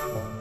Bye.